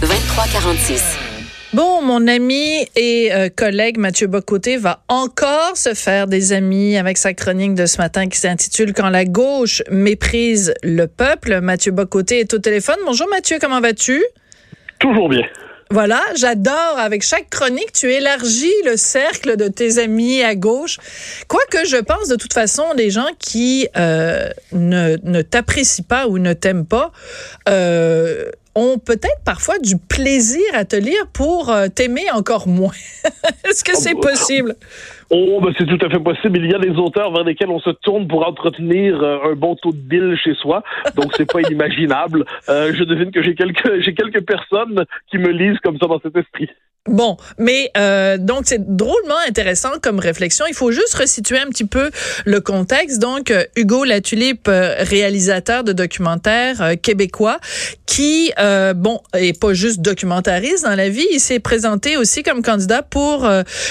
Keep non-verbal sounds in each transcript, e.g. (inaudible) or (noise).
2346. Bon, mon ami et euh, collègue Mathieu Bocoté va encore se faire des amis avec sa chronique de ce matin qui s'intitule Quand la gauche méprise le peuple. Mathieu Bocoté est au téléphone. Bonjour Mathieu, comment vas-tu? Toujours bien. Voilà, j'adore. Avec chaque chronique, tu élargis le cercle de tes amis à gauche. Quoique je pense de toute façon, les gens qui euh, ne, ne t'apprécient pas ou ne t'aiment pas euh, ont peut-être parfois du plaisir à te lire pour euh, t'aimer encore moins. (laughs) Est-ce que c'est possible? Oh, ben c'est tout à fait possible. Il y a des auteurs vers lesquels on se tourne pour entretenir euh, un bon taux de bill chez soi, donc c'est pas (laughs) inimaginable. Euh, je devine que j'ai quelques j'ai quelques personnes qui me lisent comme ça dans cet esprit. Bon, mais euh, donc c'est drôlement intéressant comme réflexion. Il faut juste resituer un petit peu le contexte. Donc euh, Hugo Latulippe, euh, réalisateur de documentaires euh, québécois, qui bon est pas juste documentariste dans la vie, il s'est présenté aussi comme candidat pour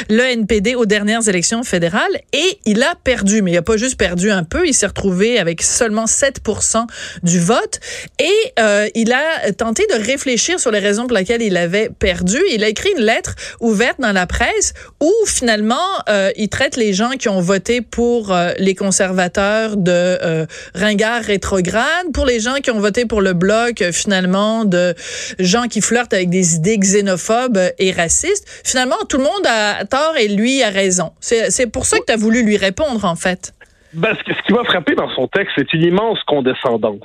le NPD aux dernières élections fédérales et il a perdu. Mais il a pas juste perdu un peu, il s'est retrouvé avec seulement 7% du vote et il a tenté de réfléchir sur les raisons pour lesquelles il avait perdu. Il a écrit une lettre ouverte dans la presse où finalement euh, il traite les gens qui ont voté pour euh, les conservateurs de euh, ringards rétrogrades, pour les gens qui ont voté pour le bloc euh, finalement de gens qui flirtent avec des idées xénophobes et racistes. Finalement, tout le monde a tort et lui a raison. C'est pour ça que tu as voulu lui répondre en fait. Ben, ce, qui m'a frappé dans son texte, c'est une immense condescendance.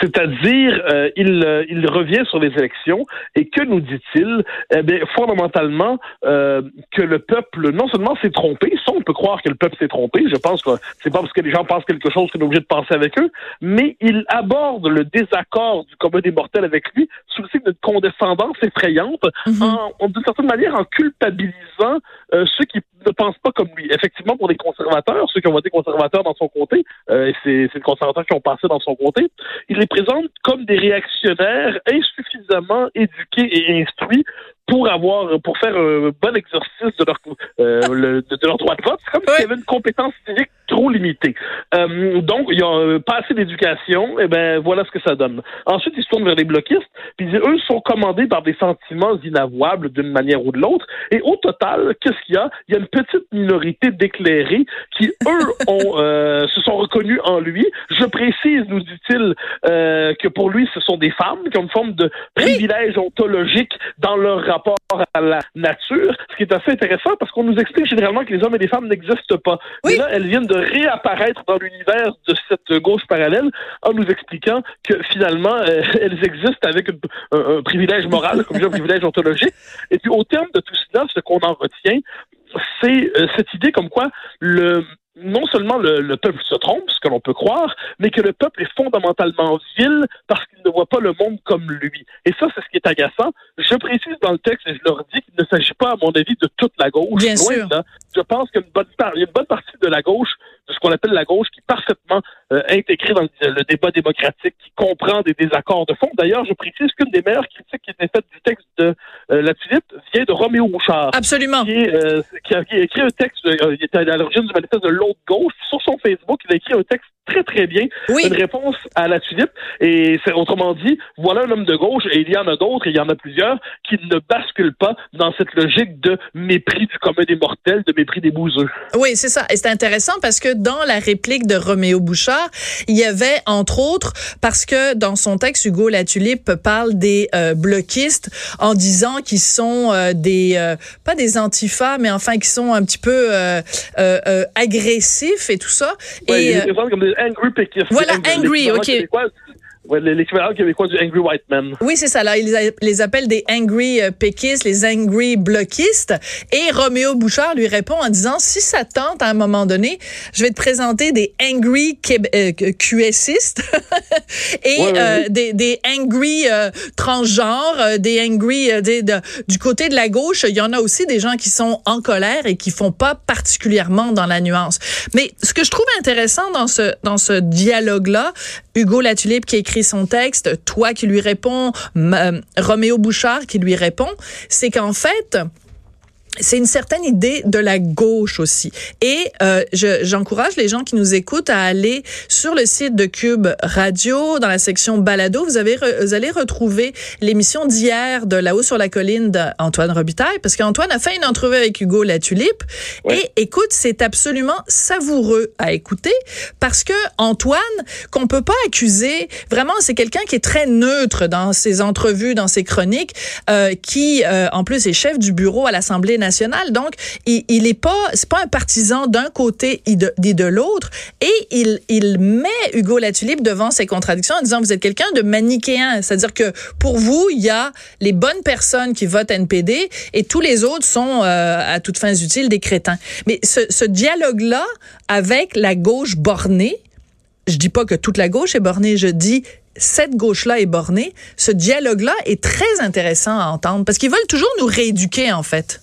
C'est-à-dire, euh, il, euh, il revient sur les élections et que nous dit-il? Eh bien, fondamentalement, euh, que le peuple non seulement s'est trompé, ça on peut croire que le peuple s'est trompé. Je pense que c'est pas parce que les gens pensent quelque chose qu'on est obligé de penser avec eux, mais il aborde le désaccord du commun des mortels avec lui sous le signe d'une condescendance effrayante, mm-hmm. en, d'une certaine manière en culpabilisant ceux qui ne pensent pas comme lui. Effectivement, pour les conservateurs, ceux qui ont voté conservateurs dans son comté, euh, et c'est les conservateurs qui ont passé dans son comté, il les présente comme des réactionnaires insuffisamment éduqués et instruits pour avoir pour faire un bon exercice de leur euh, de, leur droit de vote. C'est comme s'il y avait une compétence civique trop limitée. Euh, donc, il y a euh, pas assez d'éducation, et ben voilà ce que ça donne. Ensuite, ils se tournent vers les bloquistes, puis eux sont commandés par des sentiments inavouables d'une manière ou de l'autre. Et au total, qu'est-ce qu'il y a? Il y a une petite minorité d'éclairés qui, eux, (laughs) ont euh, se sont reconnus en lui. Je précise, nous dit-il, euh, que pour lui, ce sont des femmes qui ont une forme de privilège ontologique dans leur rapport à la nature, ce qui est assez intéressant parce qu'on nous explique généralement que les hommes et les femmes n'existent pas. Mais là, elles viennent de réapparaître dans l'univers de cette gauche parallèle en nous expliquant que finalement, euh, (laughs) elles existent avec un, privilège moral, comme un privilège ontologique. Et puis, au terme de tout cela, ce qu'on en retient, c'est euh, cette idée comme quoi le non seulement le, peuple se trompe, ce que l'on peut croire, mais que le peuple est fondamentalement vil parce qu'il ne voit pas le monde comme lui. Et ça, c'est ce qui est agaçant. Je précise dans le texte, et je leur dis qu'il ne s'agit pas, à mon avis, de toute la gauche. Bien sûr. Je pense qu'il y a une bonne partie de la gauche de ce qu'on appelle la gauche, qui est parfaitement euh, intégrée dans le, débat démocratique, qui comprend des désaccords de fond. D'ailleurs, je précise qu'une des meilleures critiques qui était faite du texte de euh, la Tulipe vient de Roméo Bouchard. Absolument. Qui, euh, qui, a, écrit un texte, euh, il était à l'origine du manifeste de l'autre gauche. Sur son Facebook, il a écrit un texte très, très bien. Une réponse à la tulipe. Et c'est autrement dit, voilà un homme de gauche, et il y en a d'autres, et il y en a plusieurs, qui ne basculent pas dans cette logique de mépris du commun des mortels, de mépris des bouseux. Oui, c'est ça. Et c'est intéressant parce que dans la réplique de Roméo Bouchard, il y avait, entre autres, parce que dans son texte, Hugo Latulippe parle des euh, bloquistes en disant qu'ils sont euh, des, euh, pas des antifas, mais enfin, qui sont un petit peu agressifs et tout ça. et, angry pickers. Voilà, angry, ok. L'équivalent québécois du Angry White Man. Oui, c'est ça. Là, ils les appellent des Angry euh, Péquistes, les Angry Bloquistes. Et Roméo Bouchard lui répond en disant, si ça tente à un moment donné, je vais te présenter des Angry euh, QSistes (laughs) et euh, Des, des Angry euh, transgenres, des Angry du côté de la gauche. Il y en a aussi des gens qui sont en colère et qui font pas particulièrement dans la nuance. Mais ce que je trouve intéressant dans ce, dans ce dialogue-là, Hugo Latulippe qui écrit son texte, toi qui lui réponds, euh, Roméo Bouchard qui lui répond, c'est qu'en fait, c'est une certaine idée de la gauche aussi. Et euh, j'encourage les gens qui nous écoutent à aller sur le site de Cube Radio, dans la section Balado. Vous, avez vous allez retrouver l'émission d'hier de là-haut sur la colline d'Antoine Robitaille, parce qu'Antoine a fait une entrevue avec Hugo Latulippe. Et écoute, c'est absolument savoureux à écouter, parce que Antoine, qu'on peut pas accuser, vraiment, c'est quelqu'un qui est très neutre dans ses entrevues, dans ses chroniques, euh, qui, euh, en plus, est chef du bureau à l'Assemblée nationale. Donc, il, il est pas, c'est pas un partisan d'un côté et de, l'autre. Et il, il met Hugo Latulippe devant ses contradictions en disant, vous êtes quelqu'un de manichéen. C'est-à-dire que pour vous, il y a les bonnes personnes qui votent NPD et tous les autres sont, euh, à toutes fins utiles, des crétins. Mais ce, ce dialogue-là avec la gauche bornée, je dis pas que toute la gauche est bornée, je dis cette gauche-là est bornée. Ce dialogue-là est très intéressant à entendre parce qu'ils veulent toujours nous rééduquer, en fait.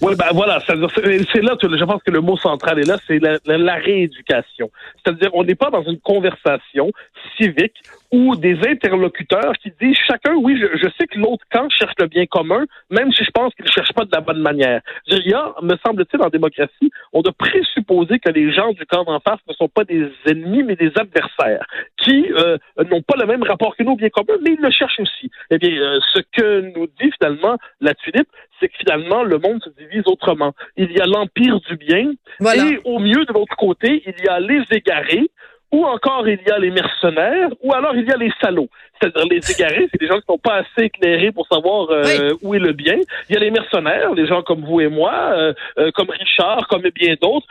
Oui, ben voilà, c'est là, je pense que le mot central est là, c'est la, la, rééducation. C'est-à-dire, on n'est pas dans une conversation civique ou des interlocuteurs qui disent chacun, oui, je, je sais que l'autre camp cherche le bien commun, même si je pense qu'il ne cherche pas de la bonne manière. Il y a, me semble-t-il, en démocratie, on doit présupposer que les gens du camp d'en face ne sont pas des ennemis, mais des adversaires, qui euh, n'ont pas le même rapport que nous au bien commun, mais ils le cherchent aussi. Eh bien, euh, ce que nous dit finalement la tulipe, c'est que finalement, le monde se divise autrement. Il y a l'empire du bien, et au mieux, de l'autre côté, il y a les égarés, ou encore il y a les mercenaires, ou alors il y a les salauds. C'est-à-dire les égarés, c'est des gens qui ne sont pas assez éclairés pour savoir euh, où est le bien. Il y a les mercenaires, des gens comme vous et moi, euh, euh, comme Richard, comme bien d'autres,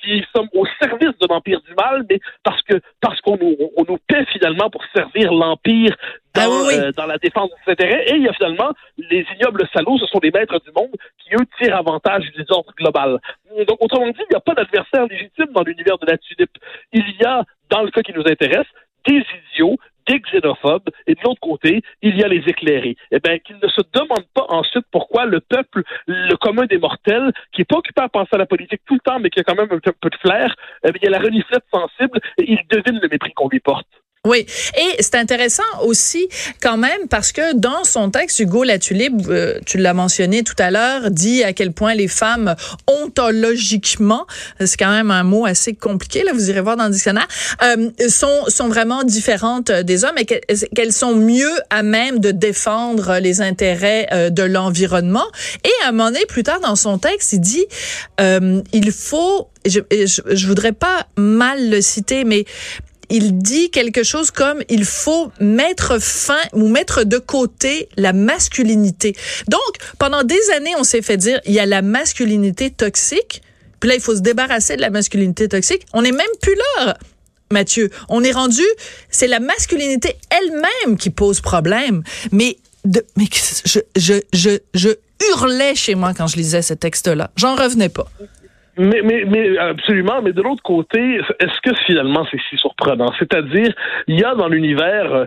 qui sommes au service de l'empire du mal, mais parce que parce qu'on nous, on nous paie finalement pour servir l'empire ah dans, dans, la défense de ses intérêts. Et il y a finalement les ignobles salauds, ce sont les maîtres du monde qui, eux, tirent avantage du ordre global. Donc, autrement dit, il n'y a pas d'adversaire légitime dans l'univers de la tulipe. Il y a, dans le cas qui nous intéresse, des idiots, des xénophobes, et de l'autre côté, il y a les éclairés. Eh bien, qu'ils ne se demandent pas ensuite pourquoi le peuple, le commun des mortels, qui est pas occupé à penser à la politique tout le temps, mais qui a quand même un peu de flair, eh bien, il y a la reniflette sensible, et il devine le mépris qu'on lui porte. Oui, et c'est intéressant aussi quand même parce que dans son texte, Hugo Latulippe, euh, tu l'as mentionné tout à l'heure, dit à quel point les femmes ontologiquement, c'est quand même un mot assez compliqué, là, vous irez voir dans le dictionnaire, euh, sont, sont vraiment différentes des hommes et qu'elles sont mieux à même de défendre les intérêts euh, de l'environnement. Et à un moment donné, plus tard dans son texte, il dit, il faut, je, je, je voudrais pas mal le citer, mais il dit quelque chose comme il faut mettre fin ou mettre de côté la masculinité. Donc, pendant des années, on s'est fait dire il y a la masculinité toxique, puis là, il faut se débarrasser de la masculinité toxique. On n'est même plus là. Mathieu, on est rendu, c'est la masculinité elle-même qui pose problème. Mais, mais je, je, je, je hurlais chez moi quand je lisais ce texte-là. J'en revenais pas. Mais, mais, mais absolument. Mais de l'autre côté, est-ce que finalement c'est si surprenant? C'est-à-dire, il y a dans l'univers euh,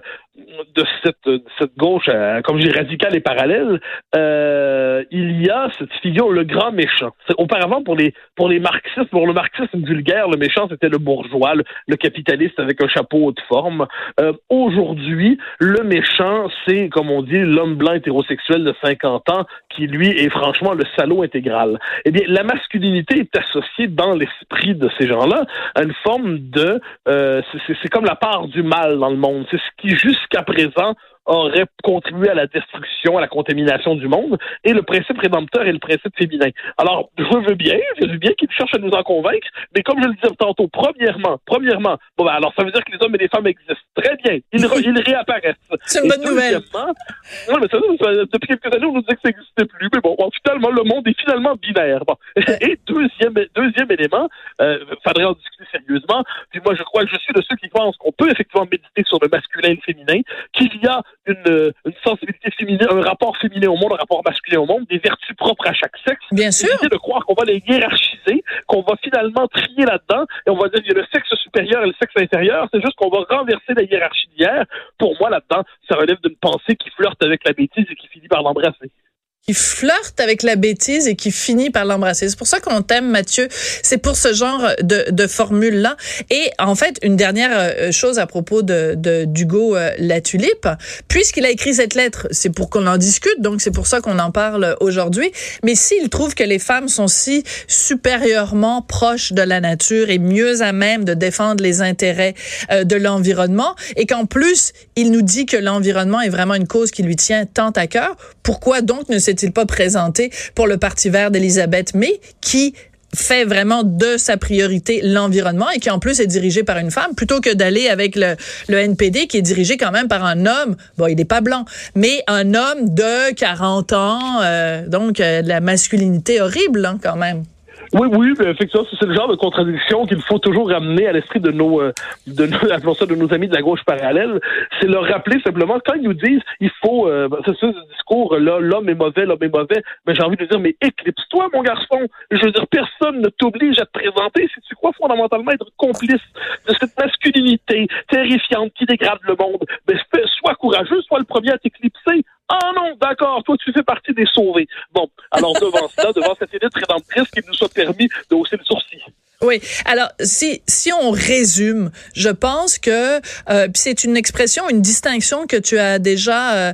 de cette, cette gauche, euh, comme dis, radicale et parallèle, euh, il y a cette figure, le grand méchant. Auparavant, pour les, pour les marxistes, pour le marxisme vulgaire, le méchant, c'était le bourgeois, le, capitaliste avec un chapeau de forme. Euh, Aujourd'hui, le méchant, c'est, comme on dit, l'homme blanc hétérosexuel de 50 ans qui, lui, est franchement le salaud intégral. Eh bien, la masculinité est associée dans l'esprit de ces gens-là à une forme de... Euh, c'est comme la part du mal dans le monde. C'est ce qui, juste jusqu'à présent aurait contribué à la destruction, à la contamination du monde, et le principe rédempteur et le principe féminin. Alors, je veux bien, je veux bien qu'ils cherchent à nous en convaincre, mais comme je le disais tantôt, premièrement, premièrement, bon, ben, alors ça veut dire que les hommes et les femmes existent. Très bien, ils, ils réapparaissent. (laughs) C'est une bonne nouvelle. Non, mais ça, depuis quelques années, on nous disait que ça n'existait plus, mais bon, finalement, le monde est finalement binaire. Bon. Et deuxième, deuxième élément, euh, faudrait en discuter sérieusement, puis moi, je crois que je suis de ceux qui pensent qu'on peut effectivement méditer sur le masculin et le féminin, qu'il y a une, une, sensibilité féminine, un rapport féminin au monde, un rapport masculin au monde, des vertus propres à chaque sexe. Bien sûr. de croire qu'on va les hiérarchiser, qu'on va finalement trier là-dedans, et on va dire qu'il y a le sexe supérieur et le sexe inférieur. C'est juste qu'on va renverser la hiérarchie d'hier. Pour moi, là-dedans, ça relève d'une pensée qui flirte avec la bêtise et qui finit par l'embrasser. Qui flirte avec la bêtise et qui finit par l'embrasser. C'est pour ça qu'on t'aime, Mathieu. C'est pour ce genre de, de formule-là. Et en fait, une dernière euh, chose à propos de, de d'Hugo euh, Latulipe, puisqu'il a écrit cette lettre, c'est pour qu'on en discute, donc c'est pour ça qu'on en parle aujourd'hui. Mais s'il trouve que les femmes sont si supérieurement proches de la nature et mieux à même de défendre les intérêts euh, de l'environnement, et qu'en plus, il nous dit que l'environnement est vraiment une cause qui lui tient tant à cœur, pourquoi donc ne s'est-il pas présenté pour le Parti vert d'Elisabeth May, qui fait vraiment de sa priorité l'environnement et qui en plus est dirigé par une femme plutôt que d'aller avec le, le NPD qui est dirigé quand même par un homme. Bon il n'est pas blanc mais un homme de 40 ans euh, donc euh, de la masculinité horrible hein, quand même oui, oui, effectivement, c'est le genre de contradiction qu'il faut toujours ramener à l'esprit de nos, euh, de nos, (laughs) de nos amis de la gauche parallèle. C'est leur rappeler simplement quand ils nous disent, il faut, euh, c'est ce discours là, l'homme est mauvais, l'homme est mauvais. Mais j'ai envie de dire, mais éclipse-toi, mon garçon. Je veux dire, personne ne t'oblige à te présenter si tu crois fondamentalement être complice de cette masculinité terrifiante qui dégrade le monde. Mais sois courageux, sois le premier à t'éclipser. Ah non, d'accord, toi tu fais partie des sauvés. Bon, alors (laughs) devant cela, devant cette élite rédemptrice qui nous soit permis de hausser le sourcil. Oui. Alors, si si on résume, je pense que euh, c'est une expression, une distinction que tu as déjà euh,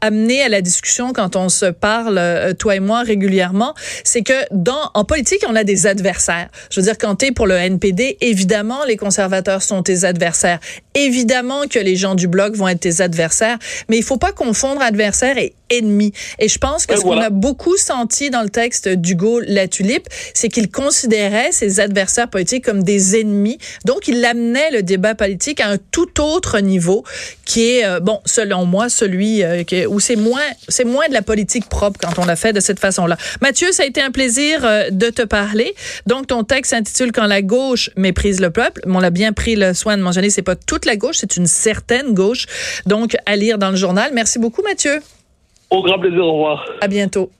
amené à la discussion quand on se parle, euh, toi et moi, régulièrement. C'est que dans en politique, on a des adversaires. Je veux dire, quand tu es pour le NPD, évidemment, les conservateurs sont tes adversaires. Évidemment que les gens du bloc vont être tes adversaires, mais il faut pas confondre adversaire et ennemi. Et je pense que ce qu'on a beaucoup senti dans le texte d'Hugo Latulippe, c'est qu'il considérait ses adversaires politiques comme des ennemis. Donc, il amenait le débat politique à un tout autre niveau qui est, euh, bon, selon moi, celui euh, où c'est moins, c'est moins de la politique propre quand on l'a fait de cette façon-là. Mathieu, ça a été un plaisir euh, de te parler. Donc, ton texte s'intitule Quand la gauche méprise le peuple. On l'a bien pris le soin de mentionner, c'est pas toute la gauche, c'est une certaine gauche. Donc, à lire dans le journal. Merci beaucoup, Mathieu. Au grand plaisir, au revoir. À bientôt.